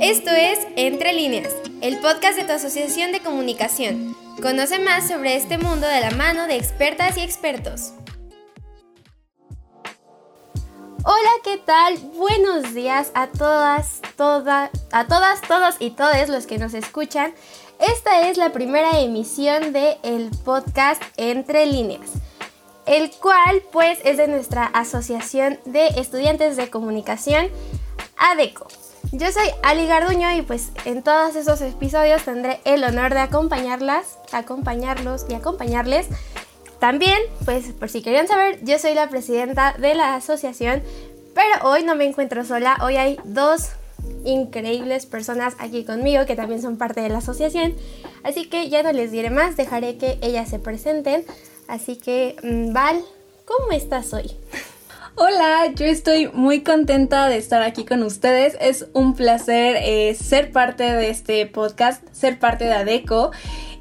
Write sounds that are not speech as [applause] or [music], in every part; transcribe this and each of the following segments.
Esto es Entre líneas, el podcast de tu asociación de comunicación. Conoce más sobre este mundo de la mano de expertas y expertos. Hola, ¿qué tal? Buenos días a todas, todas, a todas, todos y todos los que nos escuchan. Esta es la primera emisión de el podcast Entre líneas, el cual pues es de nuestra asociación de estudiantes de comunicación ADECO. Yo soy Ali Garduño y pues en todos esos episodios tendré el honor de acompañarlas, acompañarlos y acompañarles. También, pues por si querían saber, yo soy la presidenta de la asociación, pero hoy no me encuentro sola, hoy hay dos increíbles personas aquí conmigo que también son parte de la asociación, así que ya no les diré más, dejaré que ellas se presenten. Así que, mm, Val, ¿cómo estás hoy? Hola, yo estoy muy contenta de estar aquí con ustedes. Es un placer eh, ser parte de este podcast, ser parte de ADECO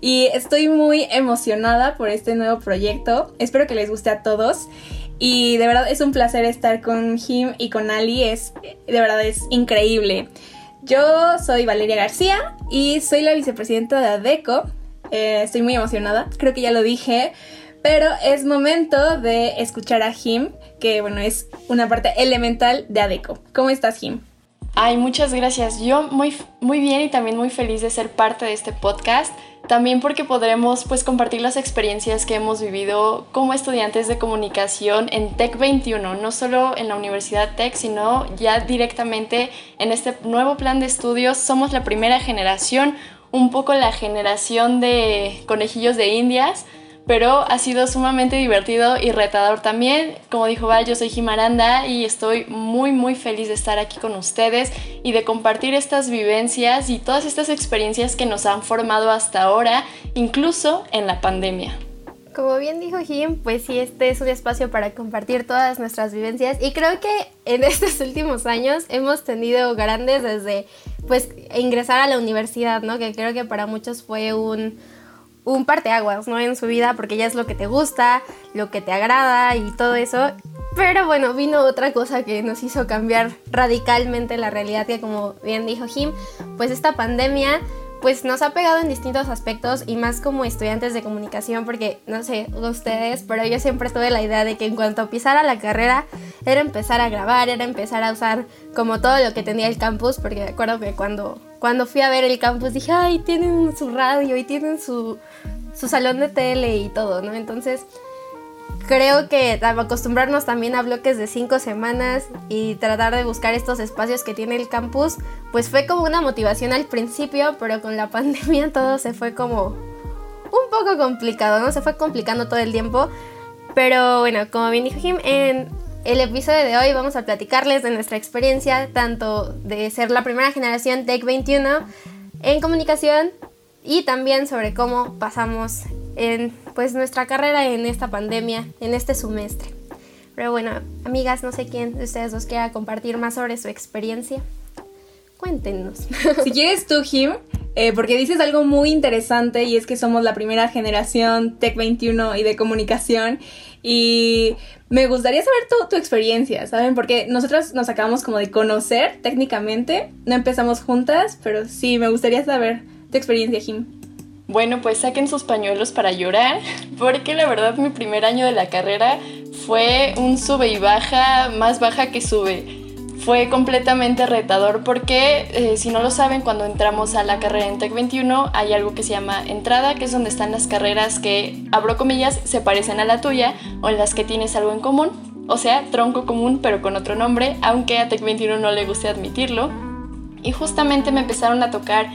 y estoy muy emocionada por este nuevo proyecto. Espero que les guste a todos. Y de verdad es un placer estar con Jim y con Ali. Es, de verdad es increíble. Yo soy Valeria García y soy la vicepresidenta de ADECO. Eh, estoy muy emocionada, creo que ya lo dije. Pero es momento de escuchar a Jim, que bueno, es una parte elemental de ADECO. ¿Cómo estás, Jim? Ay, muchas gracias. Yo muy, muy bien y también muy feliz de ser parte de este podcast. También porque podremos pues compartir las experiencias que hemos vivido como estudiantes de comunicación en Tech 21, no solo en la Universidad Tech, sino ya directamente en este nuevo plan de estudios. Somos la primera generación, un poco la generación de conejillos de indias, pero ha sido sumamente divertido y retador también. Como dijo Val, yo soy Jimaranda y estoy muy muy feliz de estar aquí con ustedes y de compartir estas vivencias y todas estas experiencias que nos han formado hasta ahora, incluso en la pandemia. Como bien dijo Jim, pues sí, este es un espacio para compartir todas nuestras vivencias y creo que en [laughs] estos últimos años hemos tenido grandes desde pues ingresar a la universidad, ¿no? Que creo que para muchos fue un un parteaguas, ¿no? En su vida, porque ya es lo que te gusta, lo que te agrada y todo eso. Pero bueno, vino otra cosa que nos hizo cambiar radicalmente la realidad, que como bien dijo Jim, pues esta pandemia pues nos ha pegado en distintos aspectos y más como estudiantes de comunicación porque no sé ustedes, pero yo siempre tuve la idea de que en cuanto pisara la carrera era empezar a grabar, era empezar a usar como todo lo que tenía el campus, porque me acuerdo que cuando, cuando fui a ver el campus dije, ay, tienen su radio y tienen su, su salón de tele y todo, ¿no? Entonces creo que acostumbrarnos también a bloques de cinco semanas y tratar de buscar estos espacios que tiene el campus, pues fue como una motivación al principio, pero con la [laughs] pandemia todo se fue como un poco complicado, ¿no? Se fue complicando todo el tiempo. Pero bueno, como bien dijo Jim, en el episodio de hoy vamos a platicarles de nuestra experiencia, tanto de ser la primera generación Tech 21 en comunicación y también sobre cómo pasamos en pues nuestra carrera en esta pandemia, en este semestre. Pero bueno, amigas, no sé quién de ustedes dos quiera compartir más sobre su experiencia. Cuéntenos. [laughs] Si quieres tú, Jim, eh, porque dices algo muy interesante y es que somos la primera generación Tech 21 y de comunicación y me gustaría saber tu, tu experiencia, ¿saben? Porque nosotras nos acabamos como de conocer técnicamente, no empezamos juntas, pero sí, me gustaría saber tu experiencia, Jim. Bueno, pues saquen sus pañuelos para llorar, porque la verdad mi primer año de la carrera fue un sube y baja, más baja que sube. Fue completamente retador porque, eh, si no lo saben, cuando entramos a la carrera en Tech 21 hay algo que se llama entrada, que es donde están las carreras que, abro comillas, se parecen a la tuya o en las que tienes algo en común. O sea, tronco común pero con otro nombre, aunque a Tech 21 no le guste admitirlo. Y justamente me empezaron a tocar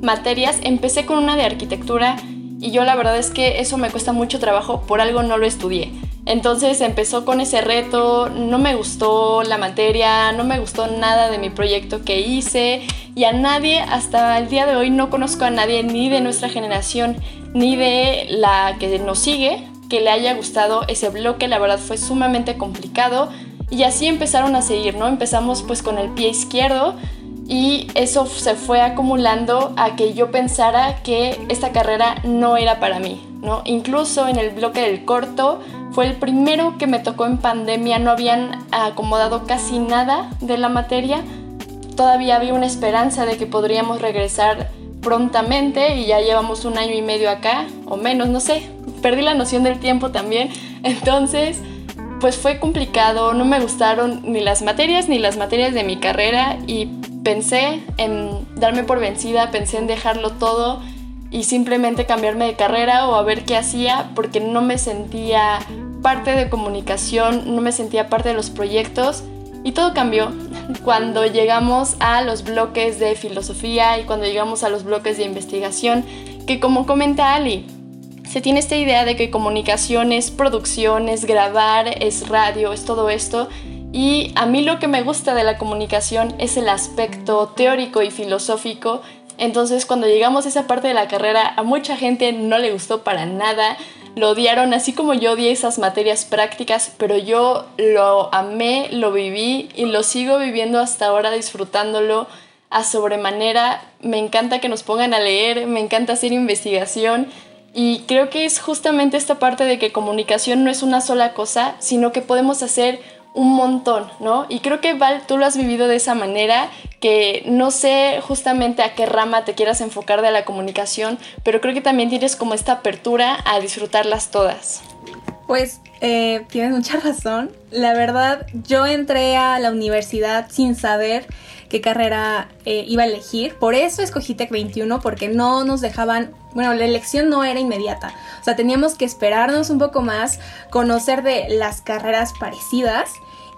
materias, empecé con una de arquitectura y yo la verdad es que eso me cuesta mucho trabajo, por algo no lo estudié. Entonces empezó con ese reto, no me gustó la materia, no me gustó nada de mi proyecto que hice y a nadie hasta el día de hoy no conozco a nadie ni de nuestra generación ni de la que nos sigue que le haya gustado ese bloque, la verdad fue sumamente complicado y así empezaron a seguir, ¿no? Empezamos pues con el pie izquierdo, y eso se fue acumulando a que yo pensara que esta carrera no era para mí, ¿no? Incluso en el bloque del corto fue el primero que me tocó en pandemia, no habían acomodado casi nada de la materia, todavía había una esperanza de que podríamos regresar prontamente y ya llevamos un año y medio acá, o menos, no sé, perdí la noción del tiempo también. [laughs] Entonces, pues fue complicado, no me gustaron ni las materias ni las materias de mi carrera y pensé en darme por vencida, pensé en dejarlo todo y simplemente cambiarme de carrera o a ver qué hacía porque no me sentía parte de comunicación, no me sentía parte de los proyectos y todo cambió [laughs] cuando llegamos a los bloques de filosofía y cuando llegamos a los bloques de investigación, que como comenta Ali, se tiene esta idea de que comunicación es producción, es grabar, es radio, es todo esto. Y a mí lo que me gusta de la comunicación es el aspecto teórico y filosófico. Entonces cuando llegamos a esa parte de la carrera a mucha gente no le gustó para nada lo odiaron así como yo odié esas materias prácticas, pero yo lo amé, lo viví y lo sigo viviendo hasta ahora disfrutándolo a sobremanera. Me encanta que nos pongan a leer, me encanta hacer investigación y creo que es justamente esta parte de que comunicación no es una sola cosa, sino que podemos hacer un montón, ¿no? Y creo que Val, tú lo has vivido de esa manera, que no sé justamente a qué rama te quieras enfocar de la comunicación, pero creo que también tienes como esta apertura a disfrutarlas todas. Pues eh, tienes mucha razón. La verdad, yo entré a la universidad sin saber qué carrera eh, iba a elegir. Por eso escogí Tech 21, porque no nos dejaban, bueno, la elección no era inmediata. O sea, teníamos que esperarnos un poco más, conocer de las carreras parecidas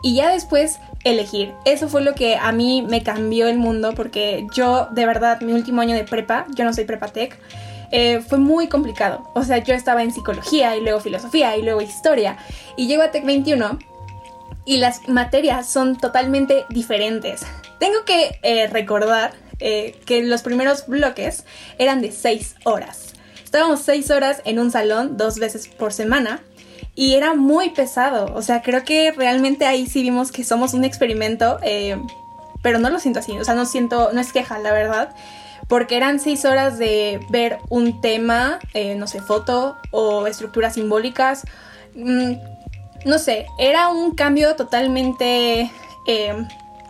y ya después elegir. Eso fue lo que a mí me cambió el mundo, porque yo, de verdad, mi último año de prepa, yo no soy prepa tech, eh, fue muy complicado. O sea, yo estaba en psicología y luego filosofía y luego historia. Y llego a Tech 21 y las materias son totalmente diferentes. Tengo que eh, recordar eh, que los primeros bloques eran de 6 horas. Estábamos 6 horas en un salón dos veces por semana y era muy pesado. O sea, creo que realmente ahí sí vimos que somos un experimento, eh, pero no lo siento así. O sea, no siento, no es queja, la verdad. Porque eran 6 horas de ver un tema, no sé, foto o estructuras simbólicas. Mm, no sé, era un cambio totalmente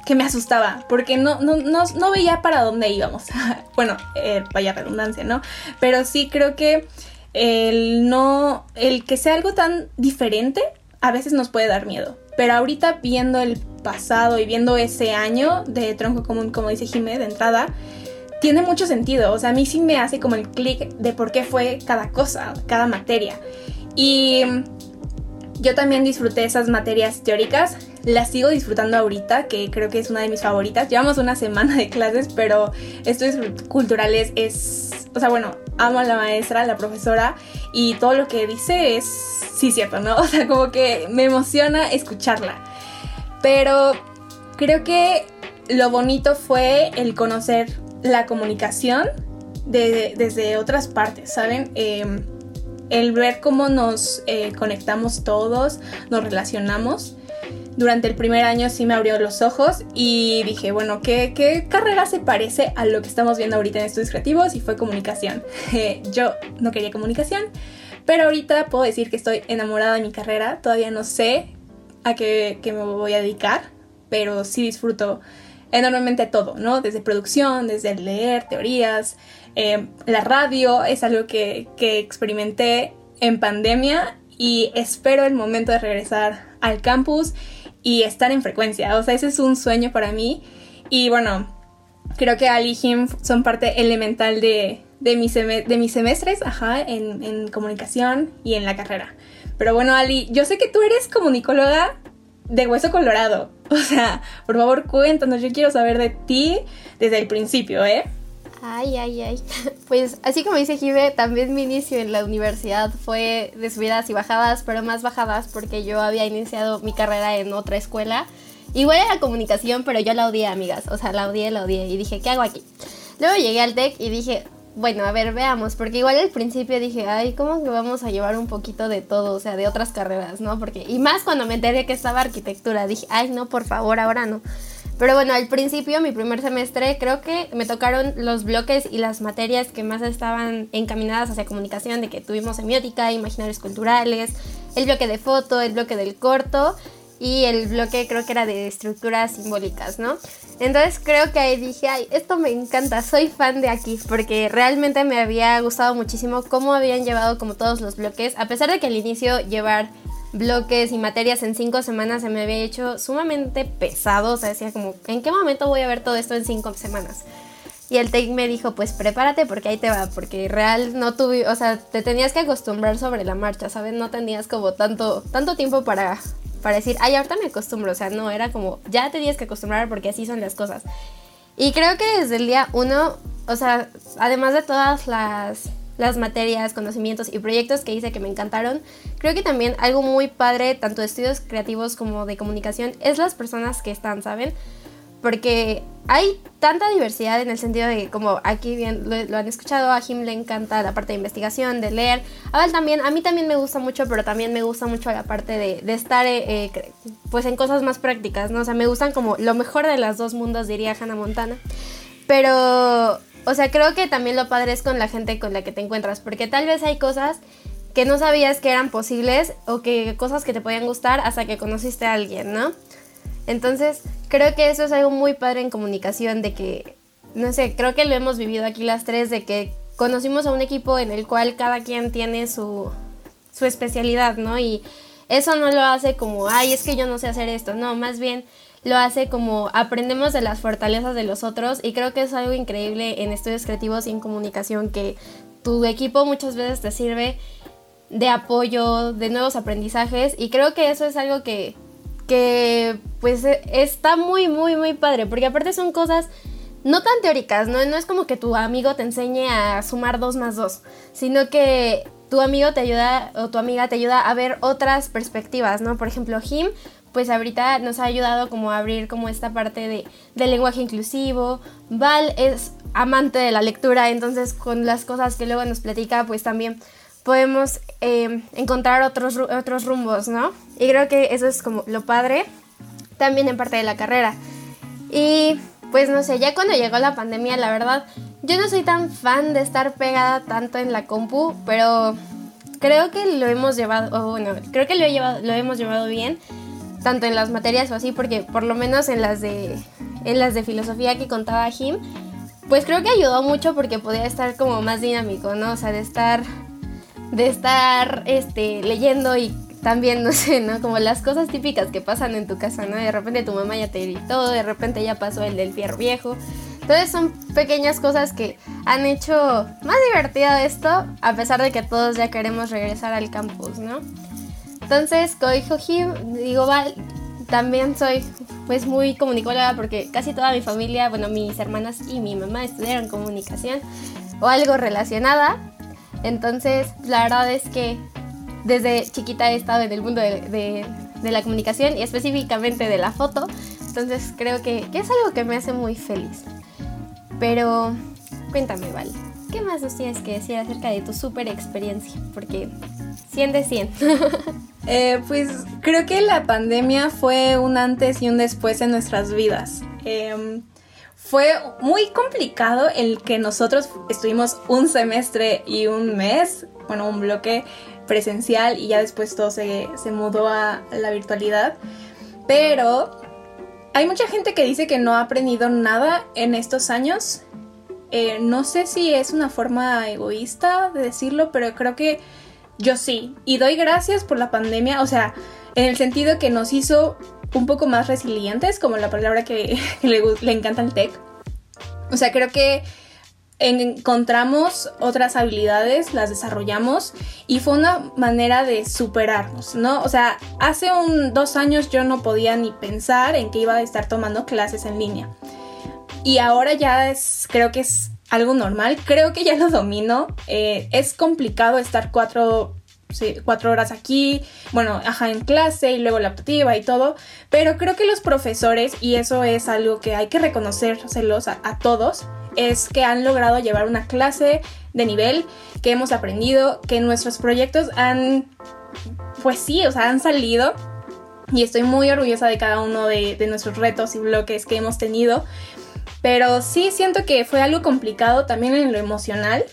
que me asustaba, porque no, no, no, veía para dónde íbamos. [laughs] bueno, eh, vaya redundancia, ¿no? Pero sí creo que el no, el que sea algo tan diferente a veces nos puede dar miedo. Pero ahorita viendo el pasado y viendo ese año de tronco común, como dice Jimé, de entrada, tiene mucho sentido. O sea, a mí sí me hace como el clic de por qué fue cada cosa, cada materia. Y yo también disfruté esas materias teóricas, las sigo disfrutando ahorita, que creo que es una de mis favoritas. Llevamos una semana de clases, pero estudios culturales es, o sea, bueno, amo a la maestra, a la profesora, y todo lo que dice es, sí, cierto, ¿no? [laughs] O sea, como que me emociona escucharla. Pero creo que lo bonito fue el conocer la comunicación desde otras partes, ¿saben? Em, el ver cómo nos eh, conectamos todos, nos relacionamos. Durante el primer año sí me abrió los ojos y dije, bueno, ¿qué, carrera se parece a lo que estamos viendo ahorita en estudios creativos? Y fue comunicación. [laughs] yo no quería comunicación, pero ahorita puedo decir que estoy enamorada de mi carrera. Todavía no sé a qué, me voy a dedicar, pero sí disfruto enormemente todo, ¿no? Desde producción, desde leer teorías, eh, la radio es algo que, que experimenté en pandemia y espero el momento de regresar al campus y estar en frecuencia. O sea, ese es un sueño para mí. Y bueno, creo que Ali y Jim son parte elemental de, de, mis, de mis semestres ajá, en, en, comunicación y en la carrera. Pero bueno, Ali, yo sé que tú eres comunicóloga de hueso colorado. [laughs] O sea, por favor cuéntanos, yo quiero saber de ti desde el principio, ¿eh? Ay, ay, ay. [laughs] Pues así como dice Jive, también mi inicio en la universidad fue de subidas y bajadas, pero más bajadas porque yo había iniciado mi carrera en otra escuela. Igual era comunicación, pero yo la odié, amigas. O sea, la odié, la odié. Y dije, ¿qué hago aquí? Luego llegué al TEC y dije, bueno, a ver, veamos. Porque igual al principio dije, ay, ¿cómo que vamos a llevar un poquito de todo? O sea, de otras carreras, ¿no? Porque, y más cuando me enteré que estaba arquitectura, dije, ay, no, por favor, ahora no. Pero bueno, al principio, mi primer semestre, creo que me tocaron los bloques y las materias que más estaban encaminadas hacia comunicación, de que tuvimos semiótica, imaginarios culturales, el bloque de foto, el bloque del corto y el bloque creo que era de estructuras simbólicas, ¿no? Entonces creo que ahí dije, ay, esto me encanta, soy fan de aquí, porque realmente me había gustado muchísimo cómo habían llevado como todos los bloques, a pesar de que al inicio llevar bloques y materias en cinco semanas se me había hecho sumamente pesado, o sea, decía como, ¿en qué momento voy a ver todo esto en cinco semanas? Y el TEC me dijo, pues prepárate porque ahí te va, porque real no tuve, o sea, te tenías que acostumbrar sobre la marcha, ¿sabes? No tenías como tanto, tanto tiempo para, para decir, ay, ahorita me acostumbro, o sea, no, era como, ya tenías que acostumbrar porque así son las cosas. Y creo que desde el día uno, o sea, además de todas las, las materias, conocimientos y proyectos que hice que me encantaron, creo que también algo muy padre, tanto de estudios creativos como de comunicación, es las personas que están, ¿saben? porque hay tanta diversidad en el sentido de como aquí bien lo, han escuchado, a Jim le encanta la parte de investigación, de leer, a Val también, a mí también me gusta mucho, pero también me gusta mucho la parte de, estar eh, eh, pues en cosas más prácticas, ¿no? O sea, me gustan como lo mejor de los dos mundos, diría Hannah Montana, pero, o sea, creo que también lo padre es con la gente con la que te encuentras, porque tal vez hay cosas que no sabías que eran posibles o que cosas que te podían gustar hasta que conociste a alguien, ¿no? Entonces, creo que eso es algo muy padre en comunicación, de que, no sé, creo que lo hemos vivido aquí las tres, de que conocimos a un equipo en el cual cada quien tiene su, su especialidad, ¿no? Y eso no lo hace como, ay, es que yo no sé hacer esto, no, más bien lo hace como aprendemos de las fortalezas de los otros y creo que es algo increíble en estudios creativos y en comunicación que tu equipo muchas veces te sirve de apoyo, de nuevos aprendizajes y creo que eso es algo que que pues e, está muy, muy, muy padre, porque aparte son cosas no tan teóricas, ¿no? No es como que tu amigo te enseñe a sumar dos más dos, sino que tu amigo te ayuda o tu amiga te ayuda a ver otras perspectivas, ¿no? Por ejemplo, Jim, pues ahorita nos ha ayudado como a abrir como esta parte de, del lenguaje inclusivo. Val es amante de la lectura, entonces con las cosas que luego nos platica, pues también podemos eh, encontrar otros, otros rumbos, ¿no? Y creo que eso es como lo padre también en parte de la carrera. Y pues no sé, ya cuando llegó la pandemia, la verdad, yo no soy tan fan de estar pegada tanto en la compu, pero creo que lo hemos llevado, bueno, creo que lo, he lo hemos llevado bien, tanto en las materias o así, porque por lo menos en las de, en las de filosofía que contaba Jim, pues creo que ayudó mucho porque podía estar como más dinámico, ¿no? O sea, de estar de estar este, leyendo y también, [laughs] no sé, ¿no? Como las cosas típicas que pasan en tu casa, ¿no? De repente tu mamá ya te gritó, de repente ya pasó el del fierro viejo. Entonces son pequeñas cosas que han hecho más divertido esto, a pesar de que todos ya queremos regresar al campus, ¿no? Entonces, como dijo Jim, digo, Val, también soy pues muy comunicóloga porque casi toda mi familia, bueno, mis hermanas y mi mamá estudiaron comunicación o algo relacionada. Entonces, la verdad es que desde chiquita he estado en el mundo de, la comunicación y específicamente de la foto. Entonces, creo que, es algo que me hace muy feliz. Pero, cuéntame, Val, ¿qué más nos tienes que decir acerca de tu super experiencia? Porque 100 de 100. [laughs] Eh, pues creo que la pandemia fue un antes y un después en nuestras vidas. Em, fue muy complicado el que nosotros estuvimos un semestre y un mes, bueno, un bloque presencial y ya después todo se, mudó a la virtualidad. Pero hay mucha gente que dice que no ha aprendido nada en estos años. Eh, no sé si es una forma egoísta de decirlo, pero creo que yo sí. Y doy gracias por la pandemia, o sea, en el sentido que nos hizo un poco más resilientes, como la palabra que [laughs] le, encanta el tech. O sea, creo que encontramos otras habilidades, las desarrollamos y fue una manera de superarnos, ¿no? O sea, hace un dos años yo no podía ni pensar en que iba a estar tomando clases en línea. Y ahora ya es, creo que es algo normal, creo que ya lo domino. Eh, es complicado estar cuatro cuatro horas aquí, bueno, ajá, en clase y luego la optativa y todo, pero creo que los profesores, y eso es algo que hay que reconocérselos a, a todos, es que han logrado llevar una clase de nivel, que hemos aprendido, que nuestros proyectos han, pues sí, o sea, han salido. Y estoy muy orgullosa de cada uno de, de nuestros retos y bloques que hemos tenido. Pero sí siento que fue algo complicado también en lo emocional,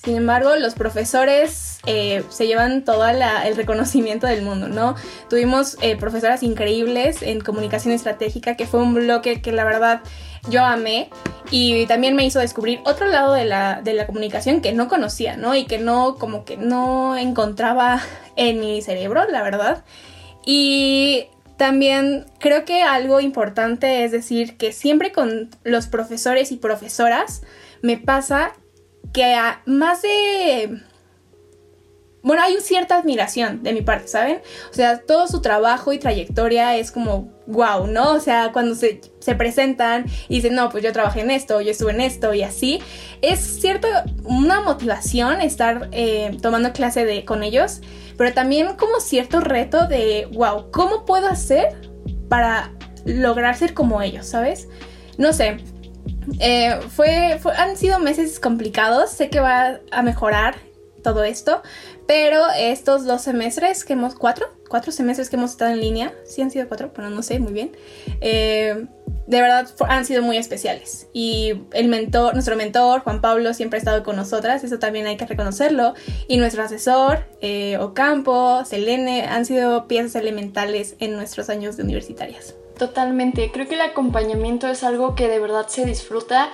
Sin embargo, los profesores eh, se llevan todo el reconocimiento del mundo, ¿no? Tuvimos eh, profesoras increíbles en comunicación estratégica, que fue un bloque que la verdad yo amé y también me hizo descubrir otro lado de la, de la comunicación que no conocía, ¿no? Y que no, como que no encontraba en mi cerebro, la verdad. Y también creo que algo importante es decir que siempre con los profesores y profesoras me pasa que más de... Bueno, hay cierta admiración de mi parte, ¿saben? O sea, todo su trabajo y trayectoria es como wow, ¿no? O sea, cuando se, presentan y dicen, no, pues yo trabajé en esto, yo estuve en esto y así, es cierto una motivación estar eh, tomando clase de, con ellos, pero también como cierto reto de, wow, ¿cómo puedo hacer para lograr ser como ellos, ¿sabes? No sé, eh, fue, han sido meses complicados, sé que va a mejorar todo esto, pero estos dos semestres que hemos, cuatro, cuatro semestres que hemos estado en línea, sí han sido cuatro, pero no sé muy bien, eh, de verdad han sido muy especiales. Y el mentor, nuestro mentor, Juan Pablo, siempre ha estado con nosotras, eso también hay que reconocerlo. Y nuestro asesor, eh, Ocampo, Selene, han sido piezas elementales en nuestros años de universitarias. Totalmente, creo que el acompañamiento es algo que de verdad se disfruta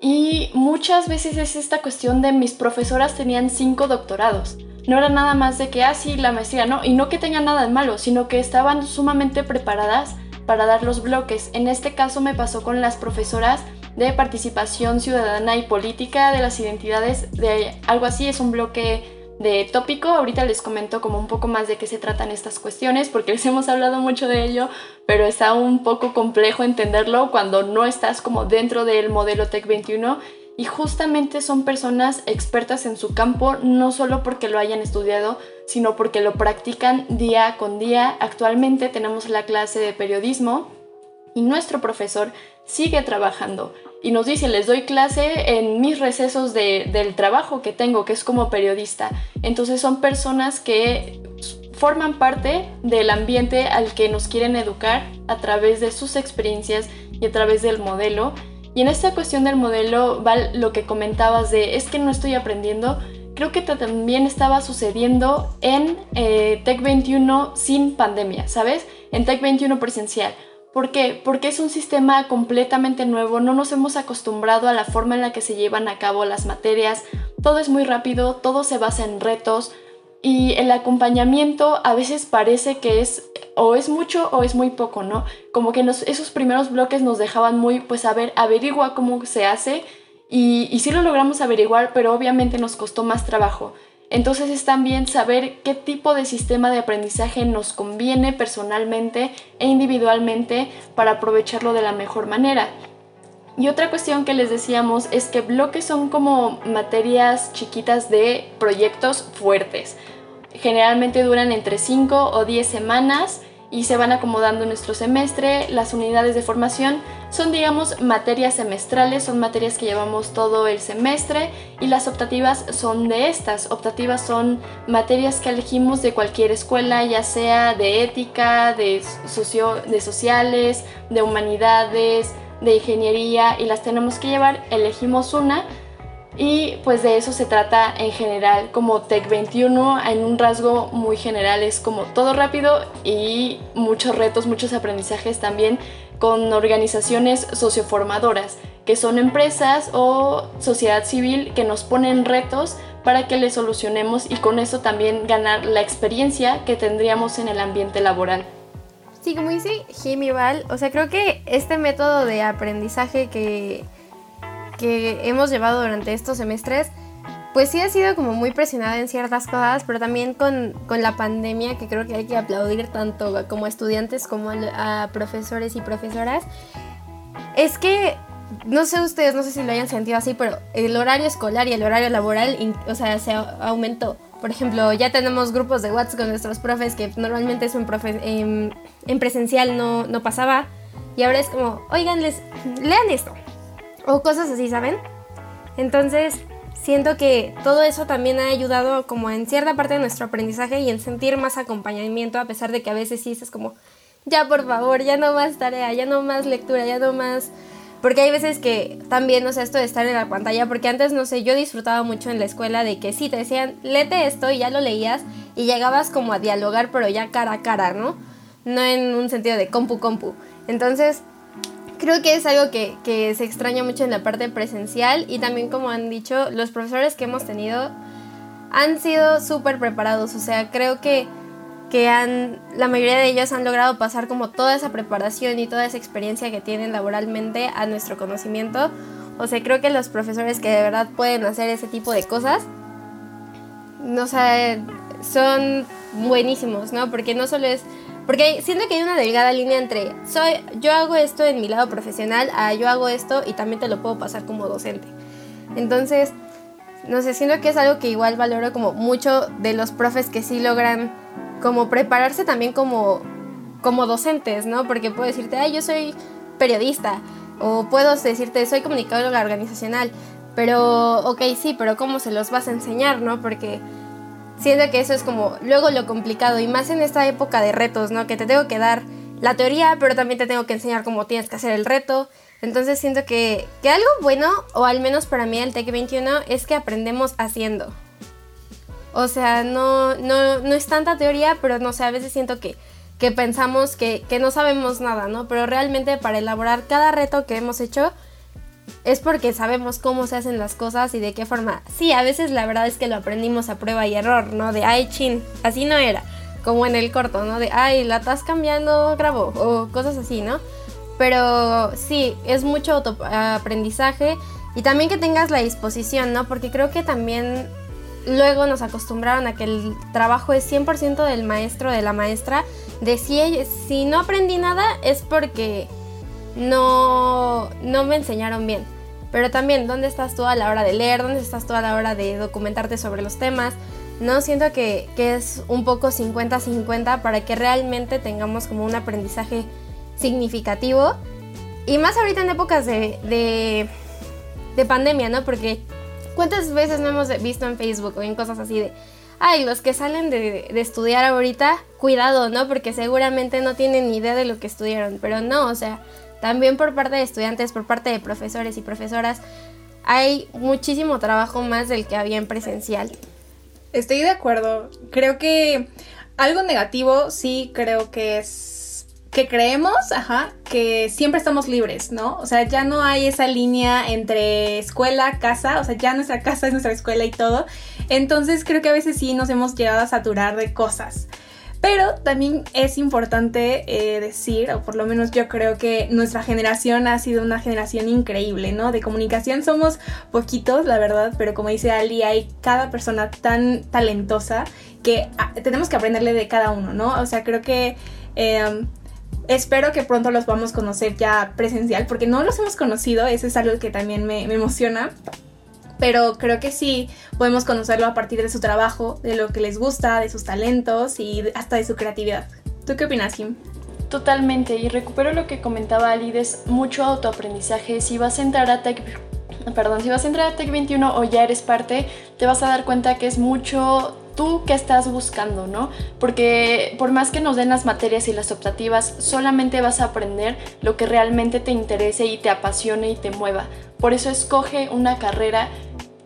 y muchas veces es esta cuestión de mis profesoras tenían cinco doctorados. No era nada más de que, así ah, la maestría, no, y no que tengan nada de malo, sino que estaban sumamente preparadas para dar los bloques. En este caso me pasó con las profesoras de participación ciudadana y política de las identidades, de algo así, es un bloque de tópico. Ahorita les comento como un poco más de qué se tratan estas cuestiones, porque les [laughs] hemos hablado mucho de ello, pero está un poco complejo entenderlo cuando no estás como dentro del modelo Tech 21 y justamente son personas expertas en su campo, no solo porque lo hayan estudiado, sino porque lo practican día con día. Actualmente tenemos la clase de periodismo y nuestro profesor sigue trabajando y nos dice, les doy clase en mis recesos del trabajo que tengo, que es como periodista. Entonces son personas que forman parte del ambiente al que nos quieren educar a través de sus experiencias y a través del modelo. Y en esta cuestión del modelo, Val, lo que comentabas de es que no estoy aprendiendo, creo que también estaba sucediendo en eh, Tech 21 sin pandemia, ¿sabes? En Tech 21 presencial. ¿Por qué? Porque es un sistema completamente nuevo, no nos hemos acostumbrado a la forma en la que se llevan a cabo las materias, todo es muy rápido, todo se basa en retos y el acompañamiento a veces parece que es o es mucho o es muy poco, ¿no? Como que esos primeros bloques nos dejaban muy, pues a ver, averigua cómo se hace y, y sí lo logramos averiguar, pero obviamente nos costó más trabajo. Entonces es también saber qué tipo de sistema de aprendizaje nos conviene personalmente e individualmente para aprovecharlo de la mejor manera. Y otra cuestión que les decíamos es que bloques son como materias chiquitas de proyectos fuertes. Generalmente duran entre 5 o 10 semanas y se van acomodando en nuestro semestre. Las unidades de formación son, digamos, materias semestrales, son materias que llevamos todo el semestre y las optativas son de estas. Optativas son materias que elegimos de cualquier escuela, ya sea de ética, de, socio de sociales, de humanidades, de ingeniería y las tenemos que llevar. Elegimos una y pues de eso se trata en general, como Tech 21 en un rasgo muy general es como todo rápido y muchos retos, muchos aprendizajes también con organizaciones socioformadoras, que son empresas o sociedad civil que nos ponen retos para que les solucionemos y con eso también ganar la experiencia que tendríamos en el ambiente laboral. Sí, como dice Jimmy Val, o sea, creo que este método de aprendizaje que que hemos llevado durante estos semestres, pues sí ha sido como muy presionada en ciertas cosas, pero también con, con, la pandemia, que creo que hay que aplaudir tanto como estudiantes como a profesores y profesoras, es que, no sé ustedes, no sé si lo hayan sentido así, pero el horario escolar y el horario laboral, o sea, se aumentó. Por ejemplo, ya tenemos grupos de WhatsApp con nuestros profes que normalmente eso en, profe, en, en presencial no, no pasaba. Y ahora es como, oigan, les, lean esto o cosas así, ¿saben? Entonces, siento que todo eso también ha ayudado como en cierta parte de nuestro aprendizaje y en sentir más acompañamiento, a pesar de que a veces sí es como, ya por favor, ya no más tarea, ya no más lectura, ya no más Porque hay veces que también, o sea, esto de estar en la pantalla, porque antes, no sé, yo disfrutaba mucho en la escuela de que sí, te decían, léete esto y ya lo leías y llegabas como a dialogar, pero ya cara a cara, ¿no? No en un sentido de compu compu. Entonces, creo que es algo que, que se extraña mucho en la parte presencial y también como han dicho, los profesores que hemos tenido han sido súper preparados, o sea, creo que que han, la mayoría de ellos han logrado pasar como toda esa preparación y toda esa experiencia que tienen laboralmente a nuestro conocimiento. O sea, creo que los profesores que de verdad pueden hacer ese tipo de cosas, no sé, son buenísimos, ¿no? Porque no solo es... Porque siento que hay una delgada línea entre soy, yo hago esto en mi lado profesional a yo hago esto y también te lo puedo pasar como docente. Entonces, no sé, siento que es algo que igual valoro como mucho de los profes que sí logran como prepararse también como, como docentes, ¿no? Porque puedo decirte, ay, yo soy periodista, o puedo decirte, soy comunicadora organizacional, pero, ok, sí, pero ¿cómo se los vas a enseñar, no? Porque siento que eso es como luego lo complicado, y más en esta época de retos, ¿no? Que te tengo que dar la teoría, pero también te tengo que enseñar cómo tienes que hacer el reto. Entonces siento que, que algo bueno, o al menos para mí el TEC 21, es que aprendemos haciendo. O sea, no, no, no es tanta teoría, pero no sé, a veces siento que, que pensamos que, que no sabemos nada, ¿no? Pero realmente para elaborar cada reto que hemos hecho es porque sabemos cómo se hacen las cosas y de qué forma. Sí, a veces la verdad es que lo aprendimos a prueba y error, ¿no? De, ay, chin, así no era. Como en el corto, ¿no? De, ay, la estás cambiando, grabo. O cosas así, ¿no? Pero sí, es mucho aprendizaje y también que tengas la disposición, ¿no? Porque creo que también luego nos acostumbraron a que el trabajo es 100% del maestro, de la maestra, de si, si no aprendí nada es porque no, no me enseñaron bien. Pero también, ¿dónde estás tú a la hora de leer? ¿Dónde estás tú a la hora de documentarte sobre los temas? No siento que, es un poco 50-50 para que realmente tengamos como un aprendizaje significativo. Y más ahorita en épocas de, de, de pandemia, ¿no? Porque ¿Cuántas veces no hemos visto en Facebook o en cosas así de, ay, los que salen de, estudiar ahorita, cuidado, ¿no? Porque seguramente no tienen ni idea de lo que estudiaron, pero no, o sea, también por parte de estudiantes, por parte de profesores y profesoras, hay muchísimo trabajo más del que había en presencial. Estoy de acuerdo. Creo que algo negativo sí creo que es que creemos, ajá, que siempre estamos libres, ¿no? O sea, ya no hay esa línea entre escuela, casa, o sea, ya nuestra [laughs] casa es nuestra escuela y todo. Entonces creo que a veces sí nos hemos llegado a saturar de cosas. Pero también es importante eh, decir, o por lo menos yo creo que nuestra generación ha sido una generación increíble, ¿no? De comunicación somos poquitos, la verdad, pero como dice Ali, hay cada persona tan talentosa que ah, tenemos que aprenderle de cada uno, ¿no? O sea, creo que... Em, Espero que pronto los podamos conocer ya presencial, porque no los hemos conocido, eso es algo que también me, emociona. Pero creo que sí podemos conocerlo a partir de su trabajo, de lo que les gusta, de sus talentos y hasta de su creatividad. ¿Tú qué opinas, Kim? Totalmente, y recupero lo que comentaba Alides, mucho autoaprendizaje. Si vas a entrar a Tech perdón, si vas a entrar a Tech 21 o ya eres parte, te vas a dar cuenta que es mucho tú qué estás buscando, ¿no? Porque por más que nos den las materias y las optativas, solamente vas a aprender lo que realmente te interese y te apasione y te mueva. Por eso escoge una carrera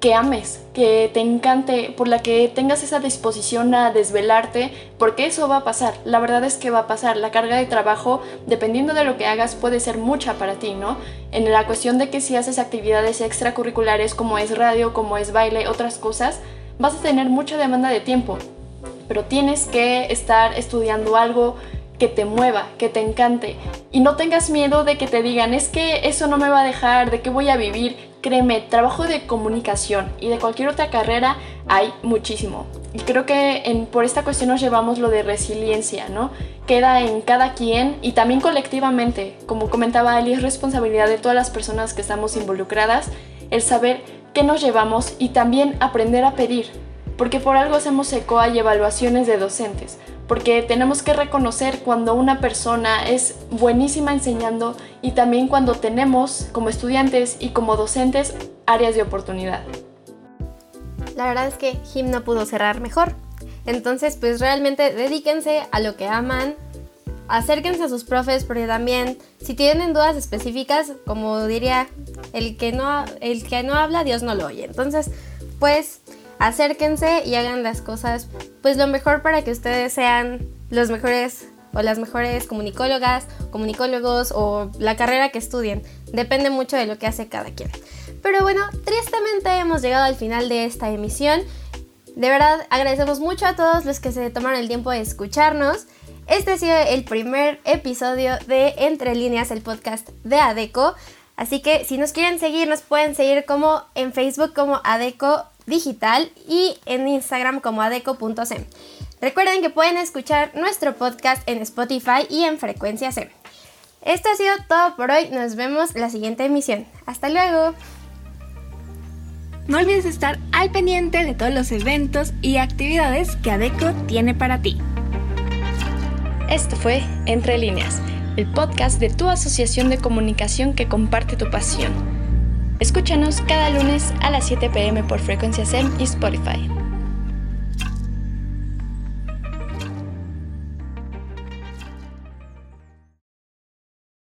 que ames, que te encante, por la que tengas esa disposición a desvelarte, porque eso va a pasar. La verdad es que va a pasar. La carga de trabajo, dependiendo de lo que hagas, puede ser mucha para ti, ¿no? En la cuestión de que si haces actividades extracurriculares como es radio, como es baile, otras cosas, vas a tener mucha demanda de tiempo, pero tienes que estar estudiando algo que te mueva, que te encante y no tengas miedo de que te digan es que eso no me va a dejar, de qué voy a vivir. Créeme, trabajo de comunicación y de cualquier otra carrera hay muchísimo. Y creo que por esta cuestión nos llevamos lo de resiliencia, ¿no? Queda en cada quien y también colectivamente. Como comentaba Ali, es responsabilidad de todas las personas que estamos involucradas el saber qué nos llevamos y también aprender a pedir, porque por algo hacemos ECOA y evaluaciones de docentes, porque tenemos que reconocer cuando una persona es buenísima enseñando y también cuando tenemos como estudiantes y como docentes áreas de oportunidad. La verdad es que Jim no pudo cerrar mejor. Entonces, pues realmente dedíquense a lo que aman, acérquense a sus profes porque también si tienen dudas específicas, como diría el que no, el que no habla, Dios no lo oye. Entonces, pues acérquense y hagan las cosas pues lo mejor para que ustedes sean los mejores o las mejores comunicólogas, comunicólogos o la carrera que estudien. Depende mucho de lo que hace cada quien. Pero bueno, tristemente hemos llegado al final de esta emisión. De verdad, agradecemos mucho a todos los que se tomaron el tiempo de escucharnos. Este ha sido el primer episodio de Entre Líneas, el podcast de ADECO. Así que si nos quieren seguir, nos pueden seguir como en Facebook como ADECO Digital y en Instagram como adeco.sem. Recuerden que pueden escuchar nuestro podcast en Spotify y en Frecuencia C. Esto ha sido todo por hoy. Nos vemos la siguiente emisión. Hasta luego. No olvides estar al pendiente de todos los eventos y actividades que ADECO tiene para ti. Esto fue Entre líneas, el podcast de tu asociación de comunicación que comparte tu pasión. Escúchanos cada lunes a las 7 pm por Frecuencia SEM y Spotify.